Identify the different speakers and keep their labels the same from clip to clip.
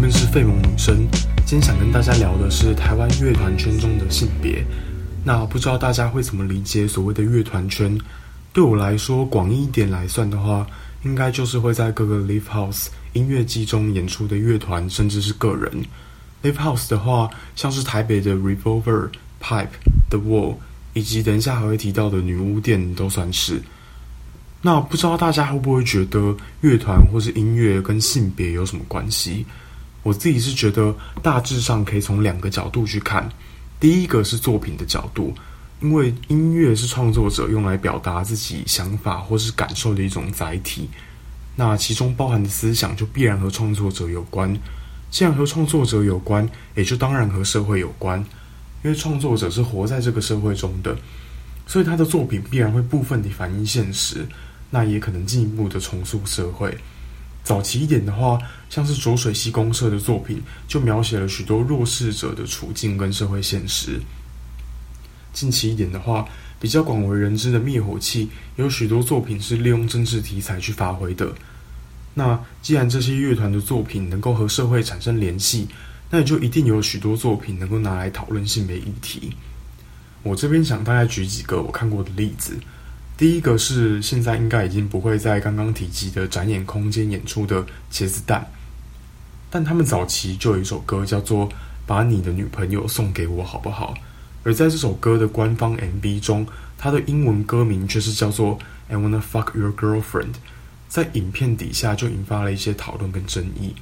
Speaker 1: 边是费蒙女生，今天想跟大家聊的是台湾乐团圈中的性别。那不知道大家会怎么理解所谓的乐团圈？对我来说，广义一点来算的话，应该就是会在各个 live house 音乐季中演出的乐团，甚至是个人。live house 的话，像是台北的 Revolver、Pipe、The Wall，以及等一下还会提到的女巫店，都算是。那不知道大家会不会觉得乐团或是音乐跟性别有什么关系？我自己是觉得大致上可以从两个角度去看。第一个是作品的角度，因为音乐是创作者用来表达自己想法或是感受的一种载体，那其中包含的思想就必然和创作者有关。既然和创作者有关，也就当然和社会有关，因为创作者是活在这个社会中的，所以他的作品必然会部分地反映现实。那也可能进一步的重塑社会。早期一点的话，像是浊水溪公社的作品，就描写了许多弱势者的处境跟社会现实。近期一点的话，比较广为人知的灭火器，有许多作品是利用政治题材去发挥的。那既然这些乐团的作品能够和社会产生联系，那也就一定有许多作品能够拿来讨论性别议题。我这边想大概举几个我看过的例子。第一个是现在应该已经不会在刚刚提及的展演空间演出的茄子蛋，但他们早期就有一首歌叫做《把你的女朋友送给我好不好》，而在这首歌的官方 MV 中，它的英文歌名却是叫做《I Wanna Fuck Your Girlfriend》。在影片底下就引发了一些讨论跟争议。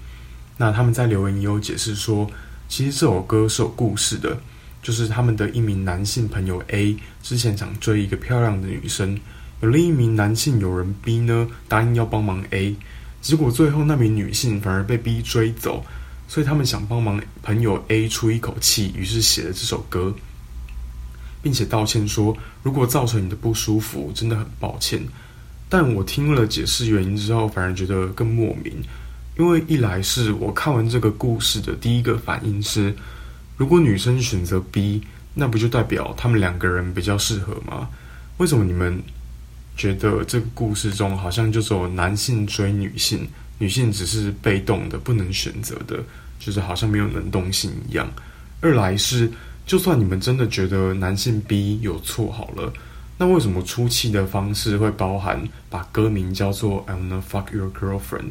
Speaker 1: 那他们在留言也有解释说，其实这首歌是有故事的。就是他们的一名男性朋友 A 之前想追一个漂亮的女生，有另一名男性友人 B 呢答应要帮忙 A，结果最后那名女性反而被 B 追走，所以他们想帮忙朋友 A 出一口气，于是写了这首歌，并且道歉说如果造成你的不舒服，真的很抱歉。但我听了解释原因之后，反而觉得更莫名，因为一来是我看完这个故事的第一个反应是。如果女生选择 B，那不就代表他们两个人比较适合吗？为什么你们觉得这个故事中好像就只有男性追女性，女性只是被动的、不能选择的，就是好像没有能动性一样？二来是，就算你们真的觉得男性 B 有错好了，那为什么出气的方式会包含把歌名叫做 "I wanna fuck your girlfriend"？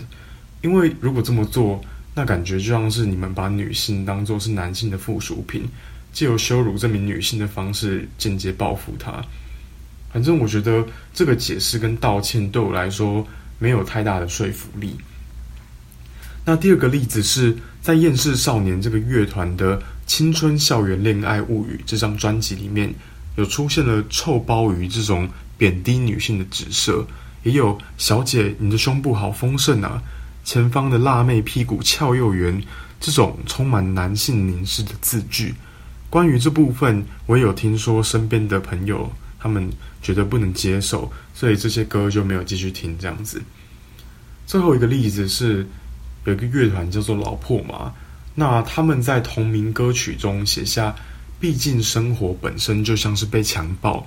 Speaker 1: 因为如果这么做。那感觉就像是你们把女性当做是男性的附属品，借由羞辱这名女性的方式间接报复她。反正我觉得这个解释跟道歉对我来说没有太大的说服力。那第二个例子是在《厌世少年》这个乐团的《青春校园恋爱物语》这张专辑里面，有出现了“臭鲍鱼”这种贬低女性的指涉，也有“小姐，你的胸部好丰盛啊”。前方的辣妹屁股翘又圆，这种充满男性凝视的字句。关于这部分，我也有听说身边的朋友他们觉得不能接受，所以这些歌就没有继续听。这样子。最后一个例子是有一个乐团叫做老破麻，那他们在同名歌曲中写下：“毕竟生活本身就像是被强暴，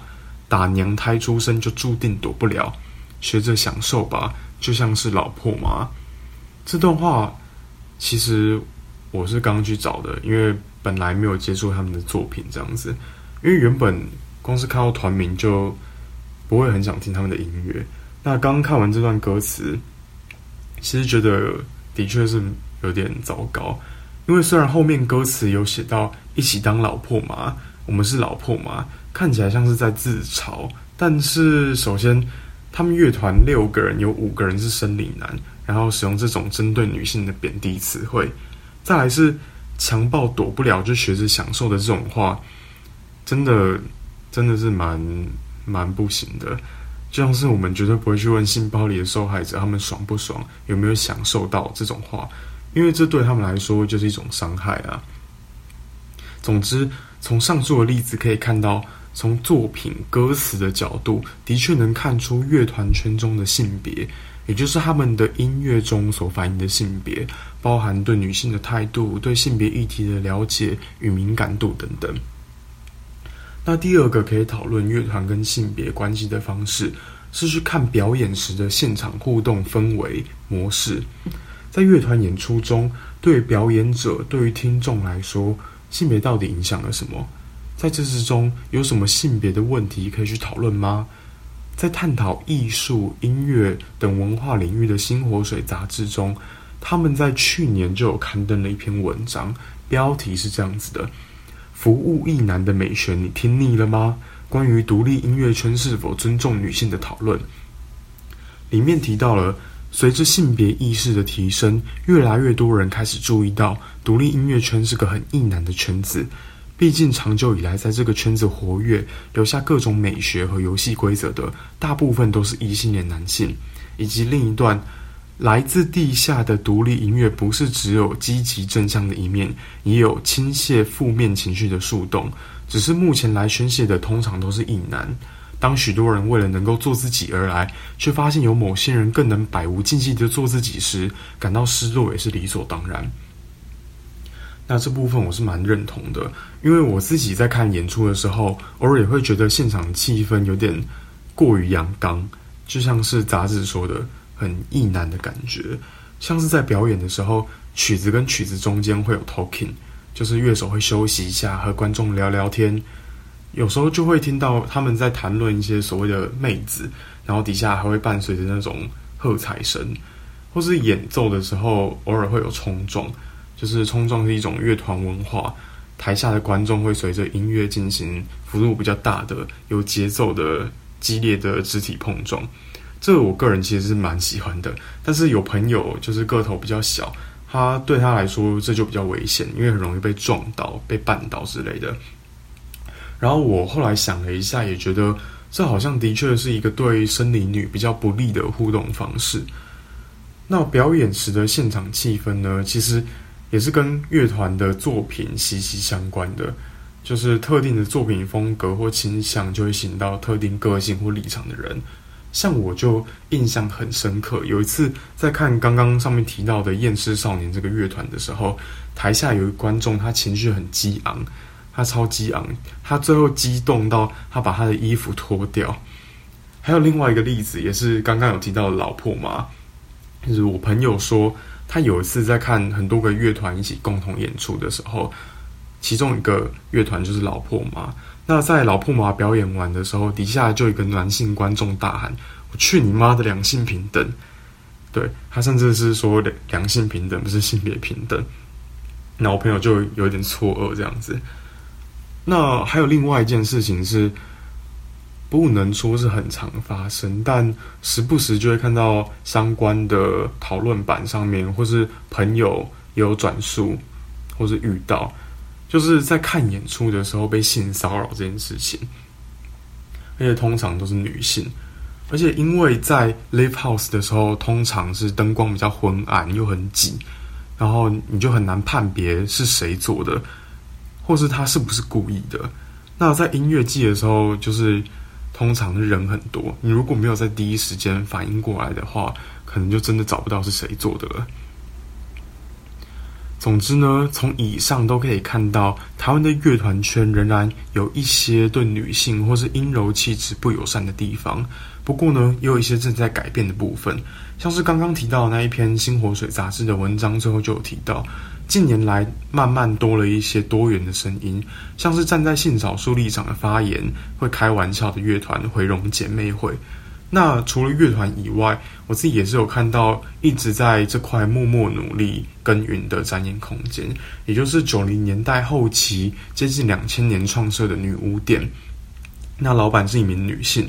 Speaker 1: 打娘胎出生就注定躲不了，学着享受吧，就像是老破麻。”这段话其实我是刚去找的，因为本来没有接触他们的作品这样子。因为原本光是看到团名就不会很想听他们的音乐。那刚看完这段歌词，其实觉得的确是有点糟糕。因为虽然后面歌词有写到一起当老婆嘛，我们是老婆嘛，看起来像是在自嘲。但是首先，他们乐团六个人有五个人是生理男。然后使用这种针对女性的贬低词汇，再来是强暴躲不了就学着享受的这种话，真的真的是蛮蛮不行的。就像是我们绝对不会去问性暴力的受害者他们爽不爽，有没有享受到这种话，因为这对他们来说就是一种伤害啊。总之，从上述的例子可以看到，从作品歌词的角度，的确能看出乐团圈中的性别。也就是他们的音乐中所反映的性别，包含对女性的态度、对性别议题的了解与敏感度等等。那第二个可以讨论乐团跟性别关系的方式，是去看表演时的现场互动氛围模式。在乐团演出中，对表演者、对于听众来说，性别到底影响了什么？在这之中，有什么性别的问题可以去讨论吗？在探讨艺术、音乐等文化领域的新火水杂志中，他们在去年就有刊登了一篇文章，标题是这样子的：“服务艺男的美学，你听腻了吗？”关于独立音乐圈是否尊重女性的讨论，里面提到了。随着性别意识的提升，越来越多人开始注意到，独立音乐圈是个很异男的圈子。毕竟，长久以来在这个圈子活跃、留下各种美学和游戏规则的，大部分都是异性恋男性。以及另一段，来自地下的独立音乐，不是只有积极正向的一面，也有倾泻负面情绪的树洞。只是目前来宣泄的，通常都是异男。当许多人为了能够做自己而来，却发现有某些人更能百无禁忌的做自己时，感到失落也是理所当然。那这部分我是蛮认同的，因为我自己在看演出的时候，偶尔也会觉得现场气氛有点过于阳刚，就像是杂志说的很意难的感觉。像是在表演的时候，曲子跟曲子中间会有 talking，就是乐手会休息一下，和观众聊聊天。有时候就会听到他们在谈论一些所谓的妹子，然后底下还会伴随着那种喝彩声，或是演奏的时候偶尔会有冲撞，就是冲撞是一种乐团文化，台下的观众会随着音乐进行幅度比较大的、有节奏的激烈的肢体碰撞，这个我个人其实是蛮喜欢的。但是有朋友就是个头比较小，他对他来说这就比较危险，因为很容易被撞倒、被绊倒之类的。然后我后来想了一下，也觉得这好像的确是一个对生理女比较不利的互动方式。那表演时的现场气氛呢，其实也是跟乐团的作品息息相关的。就是特定的作品风格或倾向，就会吸引到特定个性或立场的人。像我就印象很深刻，有一次在看刚刚上面提到的《厌世少年》这个乐团的时候，台下有一观众，他情绪很激昂。他超激昂，他最后激动到他把他的衣服脱掉。还有另外一个例子，也是刚刚有提到的老婆嘛，就是我朋友说，他有一次在看很多个乐团一起共同演出的时候，其中一个乐团就是老婆嘛。那在老婆嘛表演完的时候，底下就一个男性观众大喊：“我去你妈的两性平等！”对他甚至是说两性平等不是性别平等。那我朋友就有点错愕这样子。那还有另外一件事情是，不能说是很常发生，但时不时就会看到相关的讨论板上面，或是朋友有转述，或是遇到，就是在看演出的时候被性骚扰这件事情，而且通常都是女性，而且因为在 live house 的时候，通常是灯光比较昏暗又很挤，然后你就很难判别是谁做的。或是他是不是故意的？那在音乐季的时候，就是通常人很多，你如果没有在第一时间反应过来的话，可能就真的找不到是谁做的了。总之呢，从以上都可以看到，台湾的乐团圈仍然有一些对女性或是阴柔气质不友善的地方。不过呢，也有一些正在改变的部分，像是刚刚提到的那一篇《新活水》杂志的文章，最后就有提到。近年来，慢慢多了一些多元的声音，像是站在性少数立场的发言，会开玩笑的乐团回容姐妹会。那除了乐团以外，我自己也是有看到一直在这块默默努力耕耘的展演空间，也就是九零年代后期接近两千年创设的女巫店。那老板是一名女性，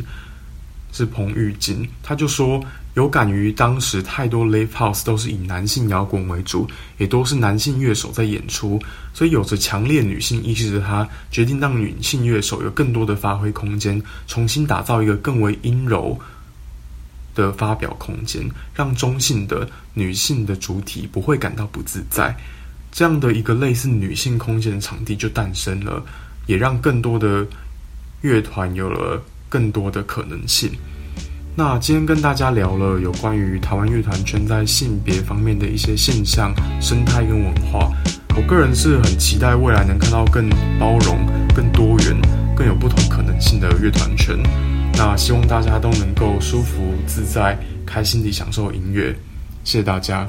Speaker 1: 是彭玉金，她就说。有感于当时太多 live house 都是以男性摇滚为主，也都是男性乐手在演出，所以有着强烈女性意识的他，决定让女性乐手有更多的发挥空间，重新打造一个更为阴柔的发表空间，让中性的女性的主体不会感到不自在。这样的一个类似女性空间的场地就诞生了，也让更多的乐团有了更多的可能性。那今天跟大家聊了有关于台湾乐团圈在性别方面的一些现象、生态跟文化。我个人是很期待未来能看到更包容、更多元、更有不同可能性的乐团圈。那希望大家都能够舒服自在、开心地享受音乐。谢谢大家。